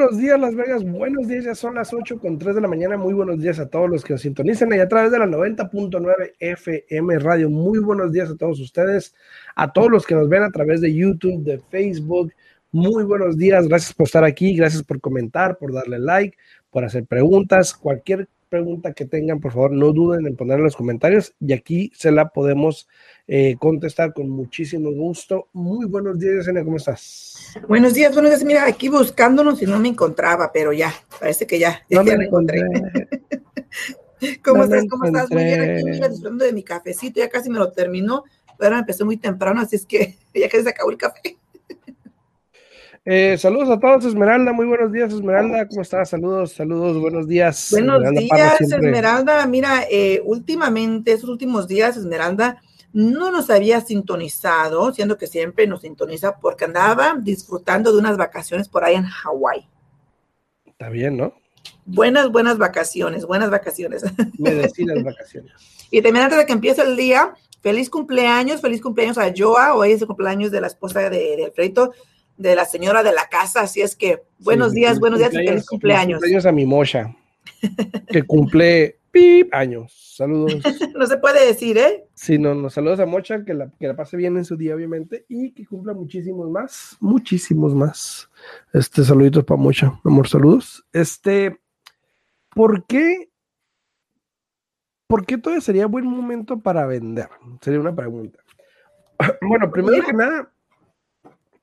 buenos días, Las Vegas. Buenos días, ya son las 8 con 3 de la mañana. Muy buenos días a todos los que nos sintonizan ahí a través de la 90.9 FM Radio. Muy buenos días a todos ustedes, a todos los que nos ven a través de YouTube, de Facebook. Muy buenos días, gracias por estar aquí, gracias por comentar, por darle like, por hacer preguntas. Cualquier pregunta que tengan, por favor, no duden en ponerla en los comentarios y aquí se la podemos eh, contestar con muchísimo gusto. Muy buenos días, Yesenia, ¿cómo estás? Buenos días, buenos días. Mira, aquí buscándonos y no me encontraba, pero ya, parece que ya, ya, me encontré. ¿Cómo estás? ¿Cómo estás? Muy bien, aquí mira, disfrutando de mi cafecito, ya casi me lo terminó, pero empecé muy temprano, así es que ya que se acabó el café. Eh, saludos a todos, Esmeralda. Muy buenos días, Esmeralda. ¿Cómo estás? Saludos, saludos, buenos días. Buenos días, Esmeralda. Mira, eh, últimamente, estos últimos días, Esmeralda no nos había sintonizado, siendo que siempre nos sintoniza porque andaba disfrutando de unas vacaciones por ahí en Hawái. Está bien, ¿no? Buenas, buenas vacaciones, buenas vacaciones. Merecidas vacaciones. y también antes de que empiece el día, feliz cumpleaños, feliz cumpleaños a Joa. Hoy es el cumpleaños de la esposa de, de Alfredo de la señora de la casa, así es que buenos días, buenos días y feliz cumpleaños. Cumpleaños a mi mocha, que cumple pip, años. Saludos. no se puede decir, ¿eh? Sí, no, no, saludos a Mocha, que la, que la pase bien en su día, obviamente, y que cumpla muchísimos más, muchísimos más. Este, saluditos para Mocha, amor, saludos. Este, ¿por qué? ¿Por qué todavía sería buen momento para vender? Sería una pregunta. Bueno, primero que nada,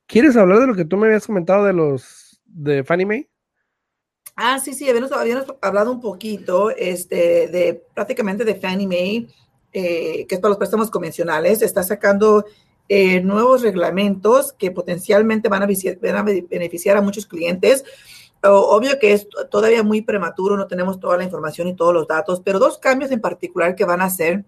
¿Quieres hablar de lo que tú me habías comentado de los de Fannie Mae? Ah, sí, sí, habíamos, hablado un poquito este, de prácticamente de Fannie Mae, eh, que es para los préstamos convencionales. Está sacando eh, nuevos reglamentos que potencialmente van a, van a, beneficiar a muchos clientes. Obvio que es todavía muy prematuro, no tenemos toda la información y todos los datos, pero dos cambios en particular que van a hacer.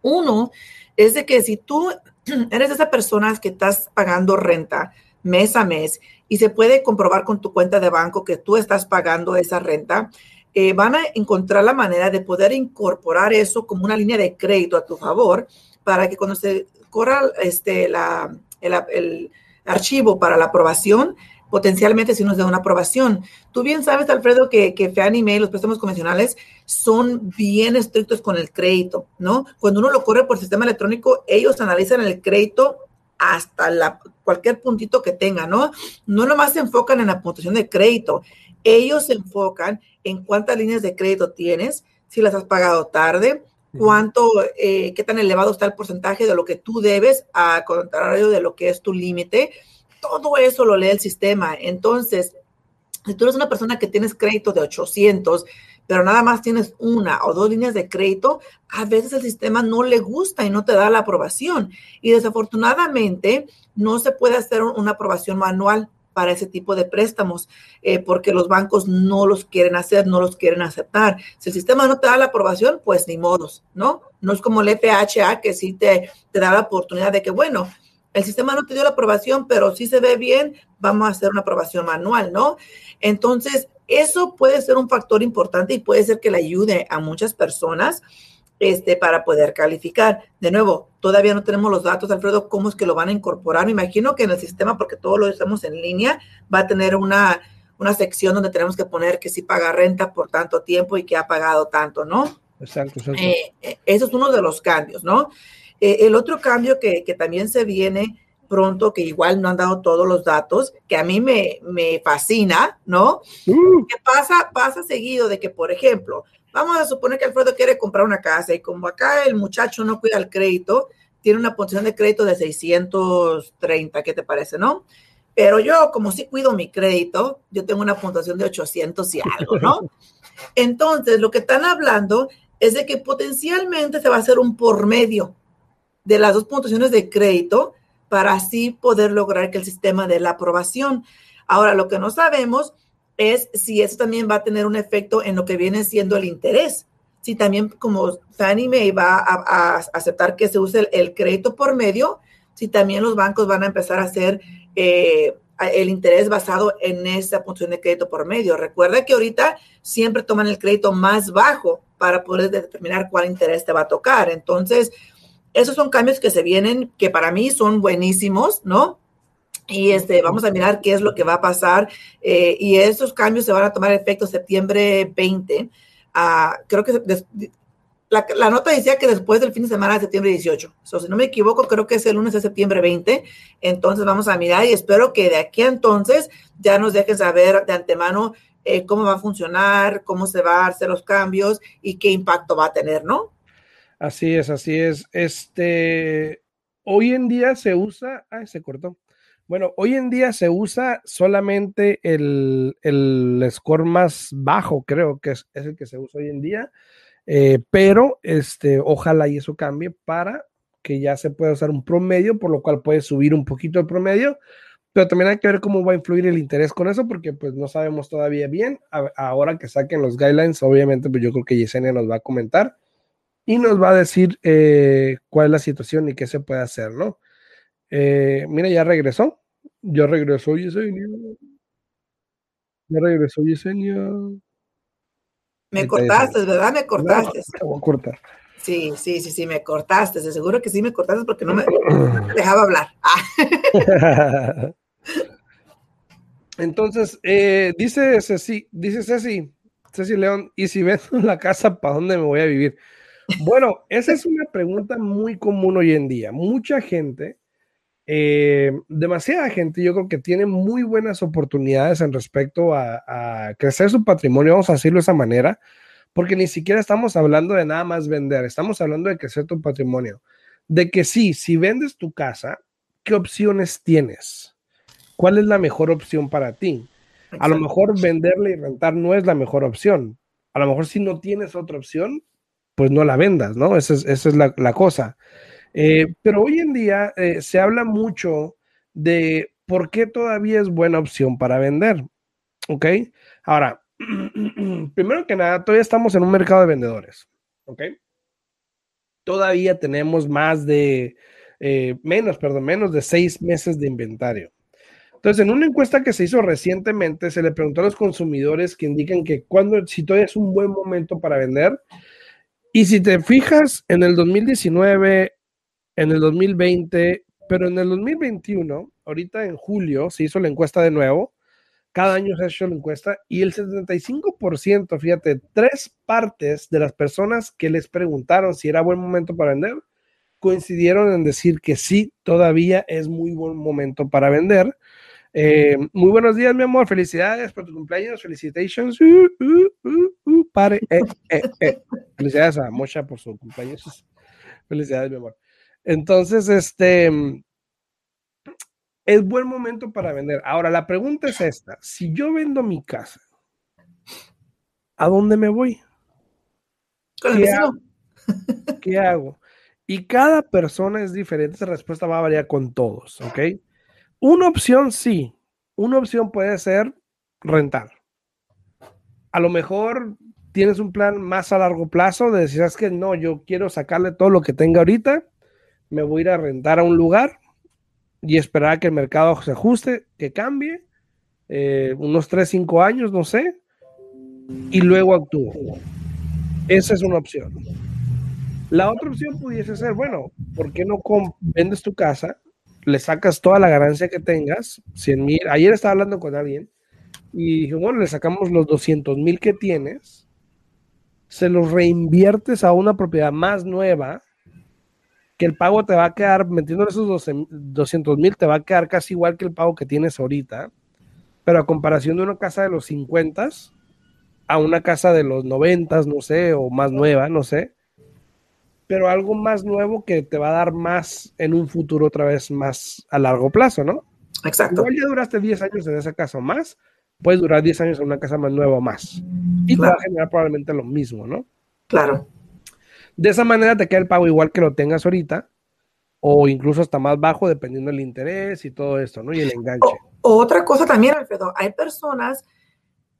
Uno es de que si tú eres de esas personas que estás pagando renta mes a mes y se puede comprobar con tu cuenta de banco que tú estás pagando esa renta, eh, van a encontrar la manera de poder incorporar eso como una línea de crédito a tu favor para que cuando se corra este, el, el archivo para la aprobación, potencialmente si nos da una aprobación. Tú bien sabes, Alfredo, que, que Fannie Mae, los préstamos convencionales, son bien estrictos con el crédito, ¿no? Cuando uno lo corre por sistema electrónico, ellos analizan el crédito hasta la, cualquier puntito que tenga, ¿no? No nomás se enfocan en la puntuación de crédito, ellos se enfocan en cuántas líneas de crédito tienes, si las has pagado tarde, cuánto, eh, qué tan elevado está el porcentaje de lo que tú debes, a contrario de lo que es tu límite todo eso lo lee el sistema. Entonces, si tú eres una persona que tienes crédito de 800, pero nada más tienes una o dos líneas de crédito, a veces el sistema no le gusta y no te da la aprobación. Y desafortunadamente no se puede hacer una aprobación manual para ese tipo de préstamos, eh, porque los bancos no los quieren hacer, no los quieren aceptar. Si el sistema no te da la aprobación, pues ni modos, ¿no? No es como el FHA que sí te, te da la oportunidad de que, bueno, el sistema no te dio la aprobación, pero si se ve bien, vamos a hacer una aprobación manual, ¿no? Entonces, eso puede ser un factor importante y puede ser que le ayude a muchas personas este, para poder calificar. De nuevo, todavía no tenemos los datos, Alfredo, cómo es que lo van a incorporar. Me imagino que en el sistema, porque todo lo hacemos en línea, va a tener una, una sección donde tenemos que poner que sí paga renta por tanto tiempo y que ha pagado tanto, ¿no? Exacto, exacto. Eh, eh, eso es uno de los cambios, ¿no? Eh, el otro cambio que, también se viene pronto, que igual no han dado todos los datos, que a mí me, fascina, ¿no? Uh. ¿Qué pasa? Pasa seguido de que, por ejemplo, vamos a suponer que Alfredo quiere comprar una casa y como acá el muchacho no cuida el crédito, tiene una puntuación de crédito de 630, ¿qué te parece, no? Pero yo, como sí cuido mi crédito, yo tengo una puntuación de 800 y algo, ¿no? Entonces, lo que están hablando es de que potencialmente se va a hacer un por medio de las dos puntuaciones de crédito para así poder lograr que el sistema dé la aprobación. Ahora, lo que no sabemos es si eso también va a tener un efecto en lo que viene siendo el interés. Si también como Fannie Mae va a, aceptar que se use el, crédito por medio, si también los bancos van a empezar a hacer eh, el interés basado en esa puntuación de crédito por medio. Recuerda que ahorita siempre toman el crédito más bajo para poder determinar cuál interés te va a tocar. Entonces, esos son cambios que se vienen, que para mí son buenísimos, ¿no? Y este, vamos a mirar qué es lo que va a pasar. Eh, y esos cambios se van a tomar efecto septiembre 20. Ah, creo que la, la, nota decía que después del fin de semana de septiembre 18. So, si no me equivoco, creo que es el lunes de septiembre 20. Entonces vamos a mirar y espero que de aquí a entonces ya nos dejen saber de antemano eh, cómo va a funcionar, cómo se va a hacer los cambios y qué impacto va a tener, ¿no? Así es, así es. Este, hoy en día se usa, ay, se cortó. Bueno, hoy en día se usa solamente el, el score más bajo, creo que es, es, el que se usa hoy en día, eh, pero este, ojalá y eso cambie para que ya se pueda usar un promedio, por lo cual puede subir un poquito el promedio, pero también hay que ver cómo va a influir el interés con eso, porque pues no sabemos todavía bien. Ahora que saquen los guidelines, obviamente, pues yo creo que Yesenia nos va a comentar y nos va a decir eh, cuál es la situación y qué se puede hacer, ¿no? Eh, mira, ya regresó. Ya regresó Yesenia. Ya regresó Yesenia. Me cortaste, ¿verdad? Me cortaste. te voy a cortar. Sí, sí, sí, sí, me cortaste. Seguro que sí me cortaste porque no me dejaba hablar. Entonces, eh, dice Ceci, dice Ceci, Ceci León, ¿y si vendo la casa, para dónde me voy a vivir? Bueno, esa es una pregunta muy común hoy en día. Mucha gente, eh, demasiada gente, yo creo que tiene muy buenas oportunidades en respecto a, a, crecer su patrimonio, vamos a decirlo de esa manera, porque ni siquiera estamos hablando de nada más vender, estamos hablando de crecer tu patrimonio. De que sí, si vendes tu casa, ¿qué opciones tienes? ¿Cuál es la mejor opción para ti? A lo mejor venderle y rentar no es la mejor opción. A lo mejor si no tienes otra opción, pues no la vendas, ¿no? Esa es, esa es la, la, cosa. Eh, pero hoy en día eh, se habla mucho de por qué todavía es buena opción para vender. ¿Ok? Ahora, primero que nada, todavía estamos en un mercado de vendedores. ¿Ok? Todavía tenemos más de, eh, menos, perdón, menos de seis meses de inventario. Entonces, en una encuesta que se hizo recientemente, se le preguntó a los consumidores que indican que cuando, si todavía es un buen momento para vender, y si te fijas en el 2019, en el 2020, pero en el 2021, ahorita en julio, se hizo la encuesta de nuevo. Cada año se ha hecho la encuesta y el 75%, fíjate, tres partes de las personas que les preguntaron si era buen momento para vender, coincidieron en decir que sí, todavía es muy buen momento para vender. Eh, muy buenos días, mi amor. Felicidades por tu cumpleaños. Felicitations. Uh, uh, uh, pare. Eh, eh. Felicidades a Mocha por su cumpleaños. Felicidades, mi amor. Entonces, este es buen momento para vender. Ahora, la pregunta es esta: si yo vendo mi casa, ¿a dónde me voy? ¿Qué hago? ¿Qué hago? Y cada persona es diferente, esa respuesta va a variar con todos, ¿ok? Una opción sí, una opción puede ser rentar. A lo mejor tienes un plan más a largo plazo de decir, es que no, yo quiero sacarle todo lo que tenga ahorita, me voy a ir a rentar a un lugar y esperar a que el mercado se ajuste, que cambie, eh, unos 3, 5 años, no sé, y luego actúo. Esa es una opción. La otra opción pudiese ser, bueno, ¿por qué no vendes tu casa le sacas toda la ganancia que tengas, 100 mil. Ayer estaba hablando con alguien y dije, bueno, le sacamos los 200 mil que tienes, se los reinviertes a una propiedad más nueva, que el pago te va a quedar, metiendo esos 200 mil, te va a quedar casi igual que el pago que tienes ahorita, pero a comparación de una casa de los 50 a una casa de los 90, no sé, o más nueva, no sé, pero algo más nuevo que te va a dar más en un futuro otra vez más a largo plazo, ¿no? Exacto. Igual ya duraste 10 años en esa casa o más, puedes durar 10 años en una casa más nueva o más. Y claro. te va a generar probablemente lo mismo, ¿no? Claro. De esa manera te queda el pago igual que lo tengas ahorita, o incluso hasta más bajo, dependiendo del interés y todo esto, ¿no? Y el enganche. O, otra cosa también, Alfredo, hay personas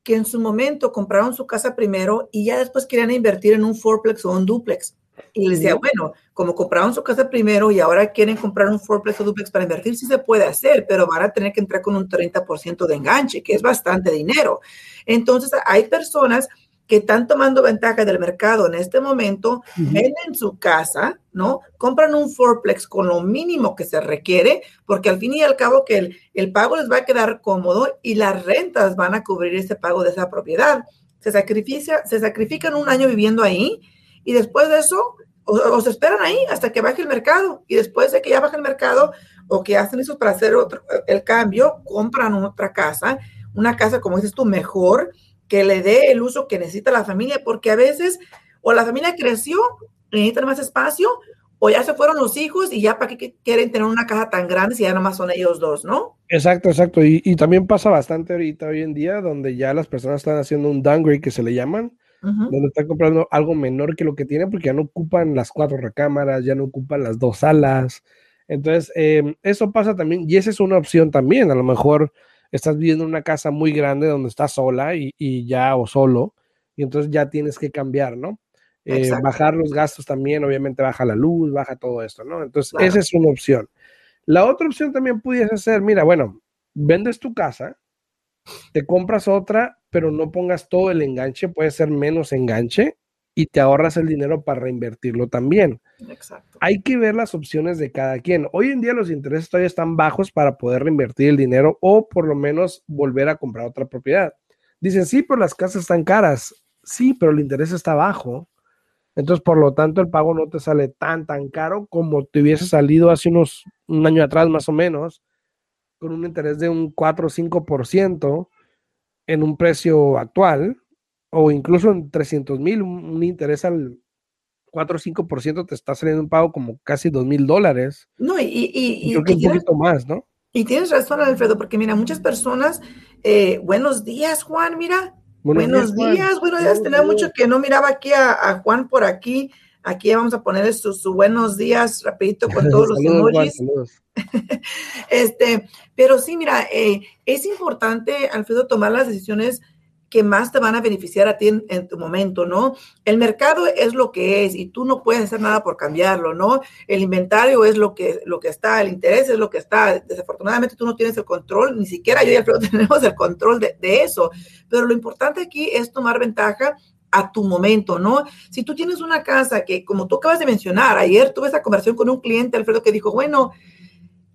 que en su momento compraron su casa primero y ya después querían invertir en un fourplex o un duplex. Y les decía, bueno, como compraron su casa primero y ahora quieren comprar un fourplex o duplex para invertir, sí se puede hacer, pero van a tener que entrar con un 30% de enganche, que es bastante dinero. Entonces, hay personas que están tomando ventaja del mercado en este momento, venden su casa, ¿no? Compran un fourplex con lo mínimo que se requiere, porque al fin y al cabo que el, el pago les va a quedar cómodo y las rentas van a cubrir ese pago de esa propiedad. Se, sacrifica, se sacrifican un año viviendo ahí y después de eso o, se esperan ahí hasta que baje el mercado y después de que ya baje el mercado o que hacen eso para hacer otro, el cambio, compran otra casa, una casa como dices tú mejor, que le dé el uso que necesita la familia, porque a veces o la familia creció, necesitan más espacio, o ya se fueron los hijos y ya para qué quieren tener una casa tan grande si ya nomás son ellos dos, ¿no? Exacto, exacto. Y, y, también pasa bastante ahorita, hoy en día, donde ya las personas están haciendo un downgrade que se le llaman, donde están comprando algo menor que lo que tienen porque ya no ocupan las cuatro recámaras, ya no ocupan las dos salas. Entonces, em, eso pasa también, y esa es una opción también. A lo mejor estás viviendo en una casa muy grande donde estás sola y, ya o solo, y entonces ya tienes que cambiar, ¿no? Eh, bajar los gastos también, obviamente baja la luz, baja todo esto, ¿no? Entonces, esa es una opción. La otra opción también pudiese ser, mira, bueno, vendes tu casa, te compras otra, pero no pongas todo el enganche, puede ser menos enganche y te ahorras el dinero para reinvertirlo también. Exacto. Hay que ver las opciones de cada quien. Hoy en día los intereses todavía están bajos para poder reinvertir el dinero o por lo menos volver a comprar otra propiedad. Dicen, sí, pero las casas están caras. Sí, pero el interés está bajo. Entonces, por lo tanto, el pago no te sale tan, tan caro como te hubiese salido hace unos, un año atrás más o menos, con un interés de un 4 o 5% en un precio actual, o incluso en 300 mil, un, interés al 4 o 5% te está saliendo un pago como casi 2 mil dólares. No, y, y, creo que un poquito más, ¿no? Y tienes razón, Alfredo, porque mira, muchas personas, eh, buenos días, Juan, mira. Buenos, días, buenos días. Tenía mucho que no miraba aquí a, Juan por aquí. Aquí vamos a poner sus, buenos días rapidito con todos los emojis. este, pero sí, mira, eh, es importante, Alfredo, tomar las decisiones que más te van a beneficiar a ti en, tu momento, ¿no? El mercado es lo que es y tú no puedes hacer nada por cambiarlo, ¿no? El inventario es lo que, lo que está, el interés es lo que está. Desafortunadamente tú no tienes el control, ni siquiera yo y Alfredo tenemos el control de, de eso. Pero lo importante aquí es tomar ventaja a tu momento, ¿no? Si tú tienes una casa que, como tú acabas de mencionar, ayer tuve esa conversación con un cliente, Alfredo, que dijo, bueno,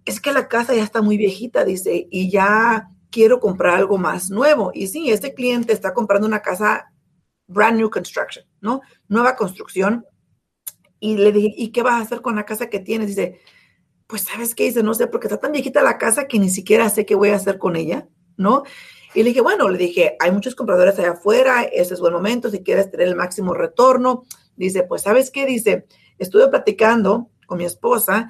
es que la casa ya está muy viejita, dice, y ya quiero comprar algo más nuevo. Y sí, este cliente está comprando una casa brand new construction, ¿no? Nueva construcción. Y le dije, ¿y qué vas a hacer con la casa que tienes? Dice, pues sabes qué, dice, no sé, porque está tan viejita la casa que ni siquiera sé qué voy a hacer con ella, ¿no? Y le dije, bueno, le dije, hay muchos compradores allá afuera, ese es buen momento, si quieres tener el máximo retorno. Dice, pues sabes qué, dice, estuve platicando con mi esposa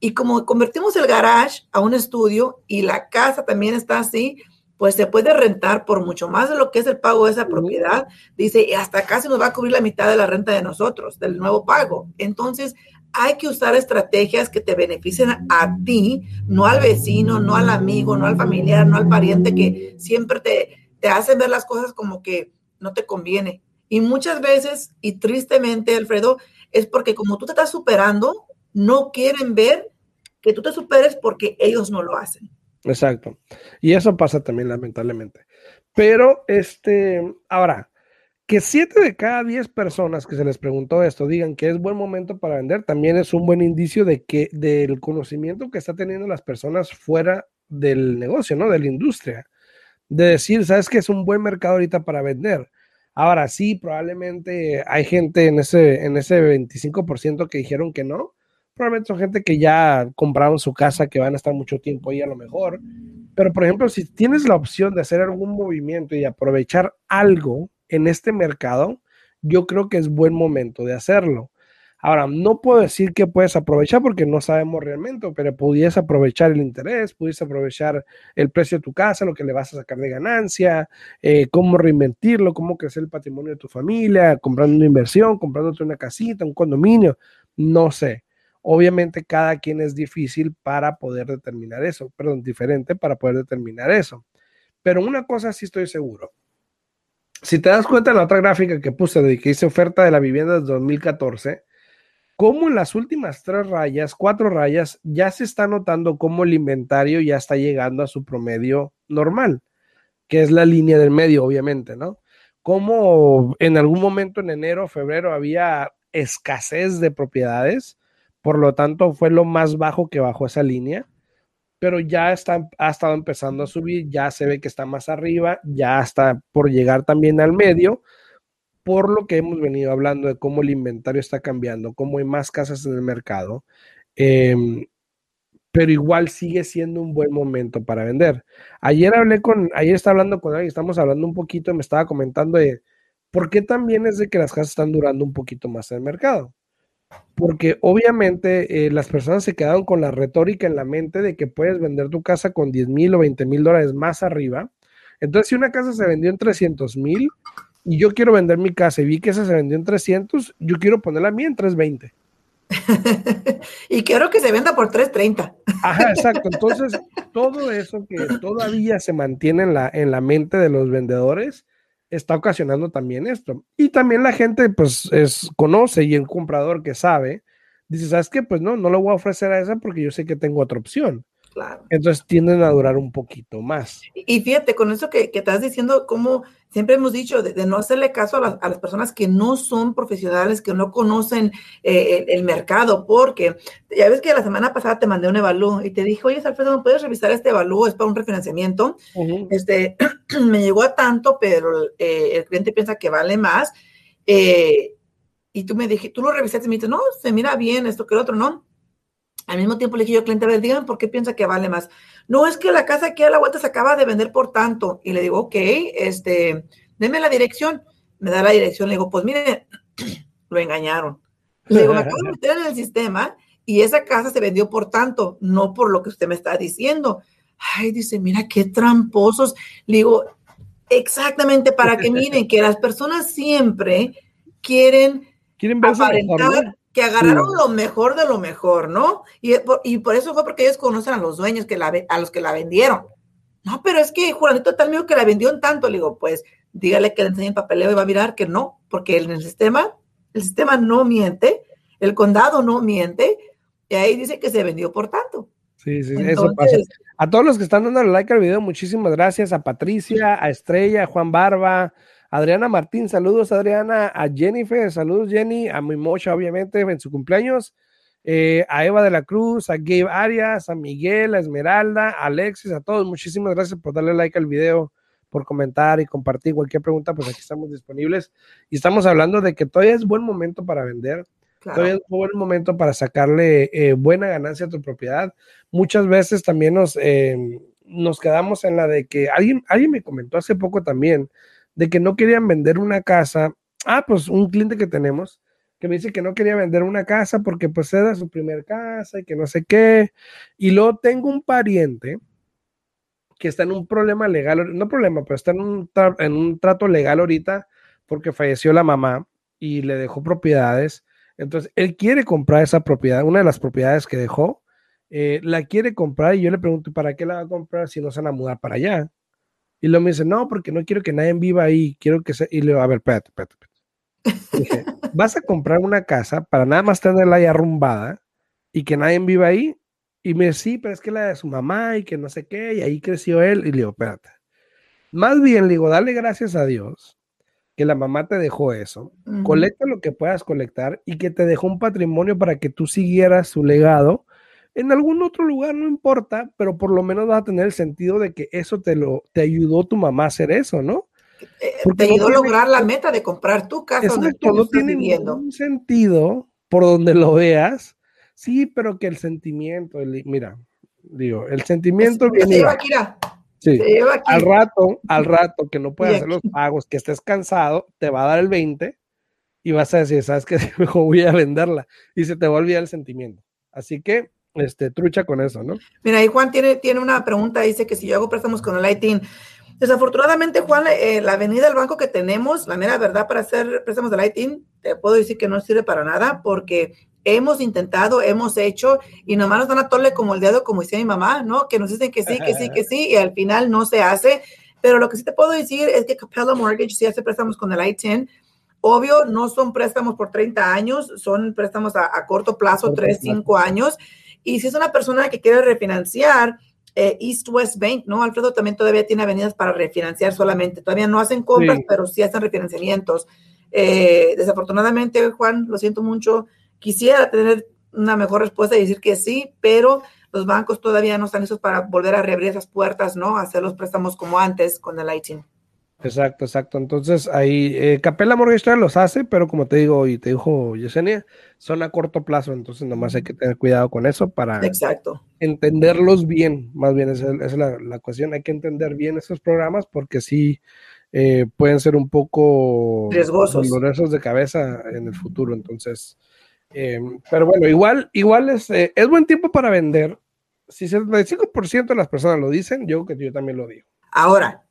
y como convertimos el garage a un estudio y la casa también está así, pues se puede rentar por mucho más de lo que es el pago de esa propiedad. Dice, y hasta casi nos va a cubrir la mitad de la renta de nosotros, del nuevo pago. Entonces, hay que usar estrategias que te beneficien a ti, no al vecino, no al amigo, no al familiar, no al pariente que siempre te, te hacen ver las cosas como que no te conviene. Y muchas veces, y tristemente, Alfredo, es porque como tú te estás superando, no quieren ver que tú te superes porque ellos no lo hacen. Exacto. Y eso pasa también lamentablemente. Pero, este, ahora, que siete de cada diez personas que se les preguntó esto digan que es buen momento para vender, también es un buen indicio de que del conocimiento que está teniendo las personas fuera del negocio, ¿no? De la industria. De decir, sabes que es un buen mercado ahorita para vender. Ahora sí, probablemente hay gente en ese, en ese 25% que dijeron que no, probablemente son gente que ya compraron su casa, que van a estar mucho tiempo ahí a lo mejor. Pero, por ejemplo, si tienes la opción de hacer algún movimiento y aprovechar algo en este mercado, yo creo que es buen momento de hacerlo. Ahora, no puedo decir que puedes aprovechar porque no sabemos realmente, pero pudiese aprovechar el interés, pudiese aprovechar el precio de tu casa, lo que le vas a sacar de ganancia, eh, cómo reinvertirlo, cómo crecer el patrimonio de tu familia, comprando una inversión, comprándote una casita, un condominio, no sé. Obviamente cada quien es difícil para poder determinar eso, perdón, diferente para poder determinar eso. Pero una cosa sí estoy seguro. Si te das cuenta en la otra gráfica que puse de que hice oferta de la vivienda de 2014, como en las últimas tres rayas, cuatro rayas, ya se está notando cómo el inventario ya está llegando a su promedio normal, que es la línea del medio, obviamente, ¿no? cómo en algún momento en enero, febrero había escasez de propiedades, por lo tanto fue lo más bajo que bajó esa línea, pero ya está, ha estado empezando a subir, ya se ve que está más arriba, ya está por llegar también al medio, por lo que hemos venido hablando de cómo el inventario está cambiando, cómo hay más casas en el mercado. Em, pero igual sigue siendo un buen momento para vender. Ayer hablé con, ayer estaba hablando con alguien, estamos hablando un poquito, me estaba comentando de por qué también es de que las casas están durando un poquito más en el mercado. Porque obviamente eh, las personas se quedaron con la retórica en la mente de que puedes vender tu casa con 10 mil o 20 mil dólares más arriba. Entonces, si una casa se vendió en 300 mil y yo quiero vender mi casa y vi que esa se vendió en 300, yo quiero ponerla a mí en 320. y quiero que se venda por 3.30. Ajá, exacto. Entonces, todo eso que todavía se mantiene en la, en la mente de los vendedores está ocasionando también esto. Y también la gente, pues, es, conoce y el comprador que sabe, dice, ¿sabes qué? Pues no, no le voy a ofrecer a esa porque yo sé que tengo otra opción. Entonces tienden a durar un poquito más. Y fíjate, con eso que, que estás diciendo, como siempre hemos dicho, de, no hacerle caso a, las personas que no son profesionales, que no conocen eh, el, mercado, porque ya ves que la semana pasada te mandé un evalúo y te dije, oye, Alfredo, ¿me puedes revisar este evalúo? Es para un refinanciamiento. este, me llegó a tanto, pero eh, el cliente piensa que vale más. Eh, y tú me dijiste, tú lo revisaste y me dijiste, no, se mira bien esto que el otro, ¿no? Al mismo tiempo le dije yo al cliente, a ver, díganme por qué piensa que vale más. No, es que la casa aquí a la vuelta se acaba de vender por tanto. Y le digo, ok, este, deme la dirección. Me da la dirección. Le digo, pues mire, lo engañaron. Le digo, me acabo de meter en el sistema y esa casa se vendió por tanto, no por lo que usted me está diciendo. Ay, dice, mira qué tramposos. Le digo, exactamente para que miren que las personas siempre quieren, quieren aparentar que agarraron lo mejor de lo mejor, ¿no? Y, y, por eso fue porque ellos conocen a los dueños, que la, a los que la vendieron. No, pero es que Juanito tal mío que la vendió en tanto. Le digo, pues dígale que le enseñe el papeleo y va a mirar que no, porque en el sistema, el sistema no miente, el condado no miente, y ahí dice que se vendió por tanto. Sí, sí, eso pasa. A todos los que están dando like al video, muchísimas gracias. A Patricia, a Estrella, a Juan Barba, Adriana Martín, saludos Adriana, a Jennifer, saludos Jenny, a Mimocha obviamente en su cumpleaños, eh, a Eva de la Cruz, a Gabe Arias, a Miguel, a Esmeralda, a Alexis, a todos, muchísimas gracias por darle like al video, por comentar y compartir cualquier pregunta, pues aquí estamos disponibles y estamos hablando de que todavía es buen momento para vender. Todavía es buen momento para sacarle eh, buena ganancia a tu propiedad. Muchas veces también nos, eh, nos quedamos en la de que alguien, alguien me comentó hace poco también de que no querían vender una casa. Ah, pues un cliente que tenemos que me dice que no quería vender una casa porque pues era su primer casa y que no sé qué. Y luego tengo un pariente que está en un problema legal, no problema, pero está en un, en un trato legal ahorita porque falleció la mamá y le dejó propiedades. Entonces, él quiere comprar esa propiedad, una de las propiedades que dejó, eh, la quiere comprar y yo le pregunto, ¿para qué la va a comprar si no se van a mudar para allá? Y luego me dice, no, porque no quiero que nadie viva ahí, quiero que sea. Y le digo, a ver, espérate, espérate. Dije, ¿vas a comprar una casa para nada más tenerla ahí arrumbada y que nadie viva ahí? Y me dice, sí, pero es que la de su mamá y que no sé qué, y ahí creció él. Y le digo, espérate. Más bien, le digo, dale gracias a Dios que la mamá te dejó eso. Colecta lo que puedas colectar y que te dejó un patrimonio para que tú siguieras su legado en algún otro lugar no importa, pero por lo menos vas a tener el sentido de que eso te lo te ayudó tu mamá a hacer eso, ¿no? Eh, te ayudó a lograr la meta de comprar tu casa exacto, no tiene ningún sentido por donde lo veas. Sí, pero que el sentimiento, mira, digo, el sentimiento viene. Sí, al rato, al rato que no puedas hacer los pagos, que estés cansado, te va a dar el 20 y vas a decir, ¿sabes qué? Mejor voy a venderla y se te va a olvidar el sentimiento. Así que este, trucha con eso, ¿no? Mira, ahí Juan tiene, tiene una pregunta, dice que si yo hago préstamos con el ITIN, desafortunadamente, Juan, eh, la avenida del banco que tenemos, la mera verdad para hacer préstamos del ITIN, te puedo decir que no sirve para nada porque hemos intentado, hemos hecho y nomás nos dan a tole como el dedo, como decía mi mamá, ¿no? Que nos dicen que sí, que sí, que sí y al final no se hace. Pero lo que sí te puedo decir es que Capella Mortgage sí hace préstamos con el ITIN. Obvio, no son préstamos por 30 años, son préstamos a, corto plazo, 3, 5 años. Y si es una persona que quiere refinanciar, eh, East West Bank, ¿no? Alfredo también todavía tiene avenidas para refinanciar solamente. Todavía no hacen compras, pero sí hacen refinanciamientos. Eh, desafortunadamente, Juan, lo siento mucho. Quisiera tener una mejor respuesta y decir que sí, pero los bancos todavía no están listos para volver a reabrir esas puertas, ¿no? Hacer los préstamos como antes con el ITIN. Exacto, exacto. Entonces ahí eh, Capella Mortgage los hace, pero como te digo y te dijo Yesenia, son a corto plazo, entonces nomás hay que tener cuidado con eso para exacto. entenderlos bien. Más bien esa, es la, cuestión, hay que entender bien esos programas porque sí eh, pueden ser un poco riesgosos, dolorosos de cabeza en el futuro. Entonces, eh, pero bueno, igual, igual es, eh, es buen tiempo para vender. Si 75% de las personas lo dicen, yo que yo también lo digo. Ahora,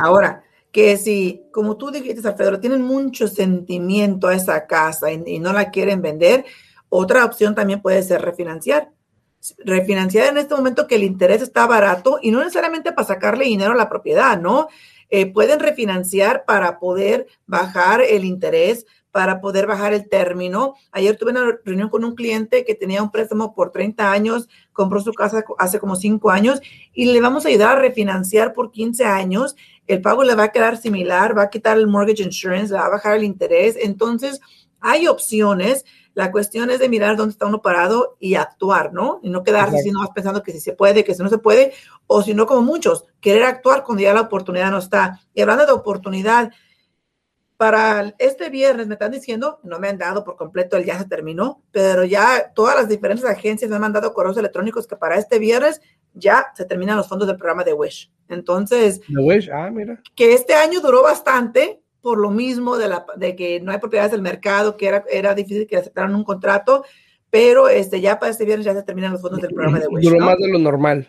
ahora que si, como tú dijiste, Alfredo, tienen mucho sentimiento a esa casa y, no la quieren vender, otra opción también puede ser refinanciar. Refinanciar en este momento que el interés está barato y no necesariamente para sacarle dinero a la propiedad, ¿no? Eh, pueden refinanciar para poder bajar el interés, para poder bajar el término. Ayer tuve una reunión con un cliente que tenía un préstamo por 30 años, compró su casa hace como 5 años y le vamos a ayudar a refinanciar por 15 años el pago le va a quedar similar, va a quitar el mortgage insurance, va a bajar el interés. Entonces, hay opciones. La cuestión es de mirar dónde está uno parado y actuar, ¿no? Y no quedarse sino pensando que si se puede, que si no se puede, o si no, como muchos, querer actuar cuando ya la oportunidad no está. Y hablando de oportunidad, para este viernes me están diciendo, no me han dado por completo, el ya se terminó, pero ya todas las diferentes agencias me han mandado correos electrónicos que para este viernes ya se terminan los fondos del programa de Wish. Entonces, ah, mira. Que este año duró bastante por lo mismo de, la, de que no hay propiedades del mercado, que era, era difícil que aceptaran un contrato, pero este, ya para este viernes ya se terminan los fondos del programa de Wish. Duró más de lo normal.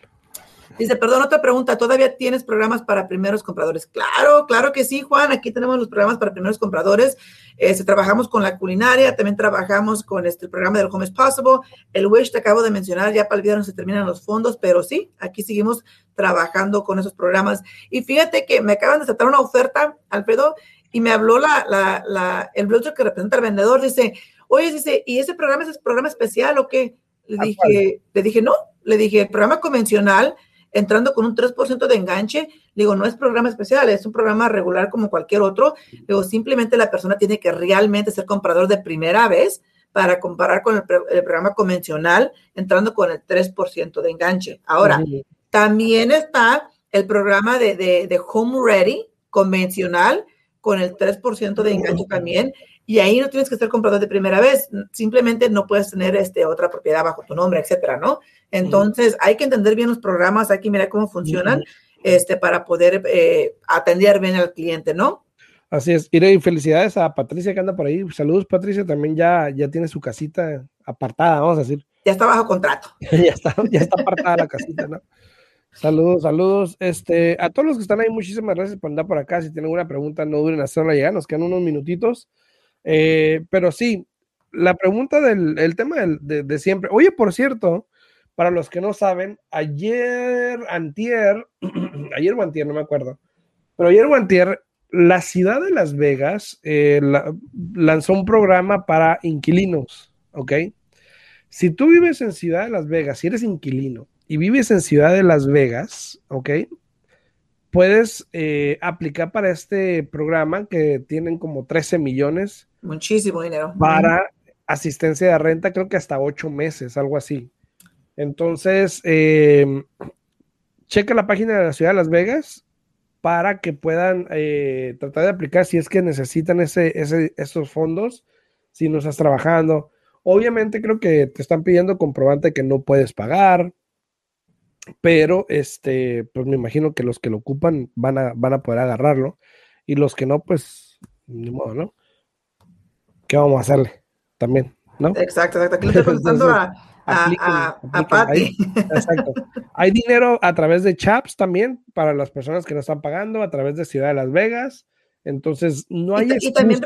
Dice, perdón, otra pregunta, ¿todavía tienes programas para primeros compradores? Claro, claro que sí, Juan, aquí tenemos los programas para primeros compradores. Este, trabajamos con la culinaria, también trabajamos con este, el programa del Home is Possible. El Wish te acabo de mencionar, ya para el viernes se terminan los fondos, pero sí, aquí seguimos trabajando con esos programas. Y fíjate que me acaban de aceptar una oferta, Alfredo, y me habló la, la, la, el blogger que representa al vendedor, dice, oye, dice, ¿y ese programa es programa especial o qué? Le dije, le dije, no, le dije, el programa convencional entrando con un 3% de enganche, digo, no es programa especial, es un programa regular como cualquier otro, digo, simplemente la persona tiene que realmente ser comprador de primera vez para comparar con el, programa convencional, entrando con el 3% de enganche. Ahora, también está el programa de, de, Home Ready convencional, con el 3% de enganche también, y ahí no tienes que ser comprador de primera vez, simplemente no puedes tener este, otra propiedad bajo tu nombre, etcétera, ¿no? Entonces, hay que entender bien los programas, hay que mirar cómo funcionan este, para poder eh, atender bien al cliente, ¿no? Así es. Y felicidades a Patricia que anda por ahí. Saludos, Patricia. También ya, ya tiene su casita apartada, vamos a decir. Ya está bajo contrato. ya, está, ya está apartada la casita, ¿no? Saludos, saludos. Este, a todos los que están ahí, muchísimas gracias por andar por acá. Si tienen alguna pregunta, no duren a hacerla llegar, nos quedan unos minutitos. Eh, pero sí, la pregunta del el tema de, de, siempre. Oye, por cierto, para los que no saben, ayer, antier, ayer o antier, no me acuerdo, pero ayer o antier, la ciudad de Las Vegas eh, lanzó un programa para inquilinos, ¿ok? Si tú vives en Ciudad de Las Vegas, si eres inquilino y vives en Ciudad de Las Vegas, ¿ok? Puedes eh, aplicar para este programa que tienen como 13 millones. Muchísimo dinero. Para asistencia de renta, creo que hasta 8 meses, algo así. Entonces, eh, checa la página de la ciudad de Las Vegas para que puedan eh, tratar de aplicar si es que necesitan ese, esos fondos, si no estás trabajando. Obviamente creo que te están pidiendo comprobante que no puedes pagar, pero este, pues me imagino que los que lo ocupan van a, van a poder agarrarlo y los que no, pues ni modo, ¿no? ¿Qué vamos a hacerle? También, ¿no? Exacto, exacto. Aquí le estoy preguntando a, a, exacto. Hay dinero a través de Chaps también para las personas que no están pagando, a través de Ciudad de Las Vegas. Entonces, no hay. Y, también,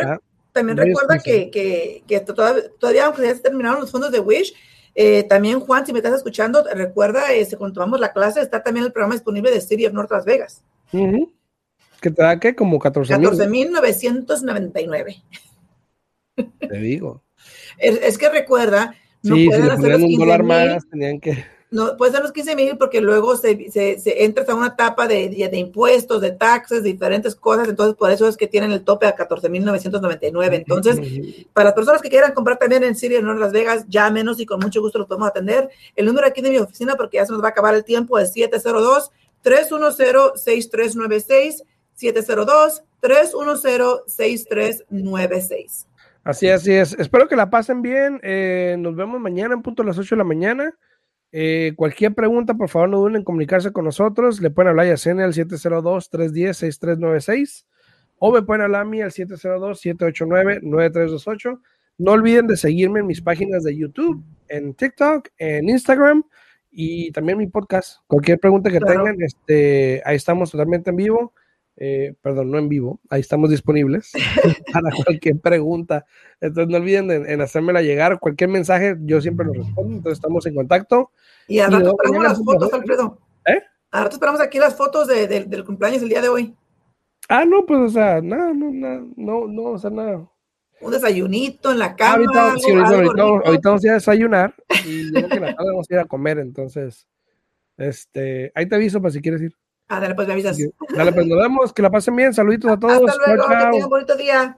también recuerda que, que, todavía, aunque ya se terminaron los fondos de Wish, eh, también, Juan, si me estás escuchando, recuerda, este, cuando tomamos la clase, está también el programa disponible de City of North Las Vegas. ¿Que te da qué? Como 14 14.999. Te digo. Es, es, que recuerda no sí, si le ponían un dólar más, tenían que. no, puede ser los 15 mil porque luego se, se, se entras a una etapa de, de, impuestos, de taxes, diferentes cosas, entonces por eso es que tienen el tope a 14 mil 999. Entonces, para las personas que quieran comprar también en Siria, en Las Vegas, llámenos y con mucho gusto los podemos atender. El número aquí de mi oficina, porque ya se nos va a acabar el tiempo, es 702 310 6396 702 310 6396 Así, así es. Espero que la pasen bien. Eh, nos vemos mañana en punto a las 8 de la mañana. Eh, cualquier pregunta, por favor, no duden en comunicarse con nosotros. Le pueden hablar a Yacene al 702-310-6396 o me pueden hablar a mí al 702-789-9328. No olviden de seguirme en mis páginas de YouTube, en TikTok, en Instagram y también mi podcast. Cualquier pregunta que tengan, este, ahí estamos totalmente en vivo. Eh, perdón, no en vivo, ahí estamos disponibles para cualquier pregunta. Entonces no olviden en, hacérmela llegar, cualquier mensaje, yo siempre lo respondo, entonces estamos en contacto. Y a rato esperamos las fotos, Alfredo. ¿Eh? A rato esperamos aquí las fotos de, del cumpleaños el día de hoy. Ah, no, pues, o sea, nada, no, no, no, no, o sea, nada. Un desayunito en la cama. ahorita, vamos a ir a desayunar y luego que la tarde vamos a ir a comer, entonces, este, ahí te aviso para si quieres ir. Ah, dale, pues me avisas. Dale, pues nos vemos, que la pasen bien, saluditos a todos. Hasta luego, que tengan un bonito día.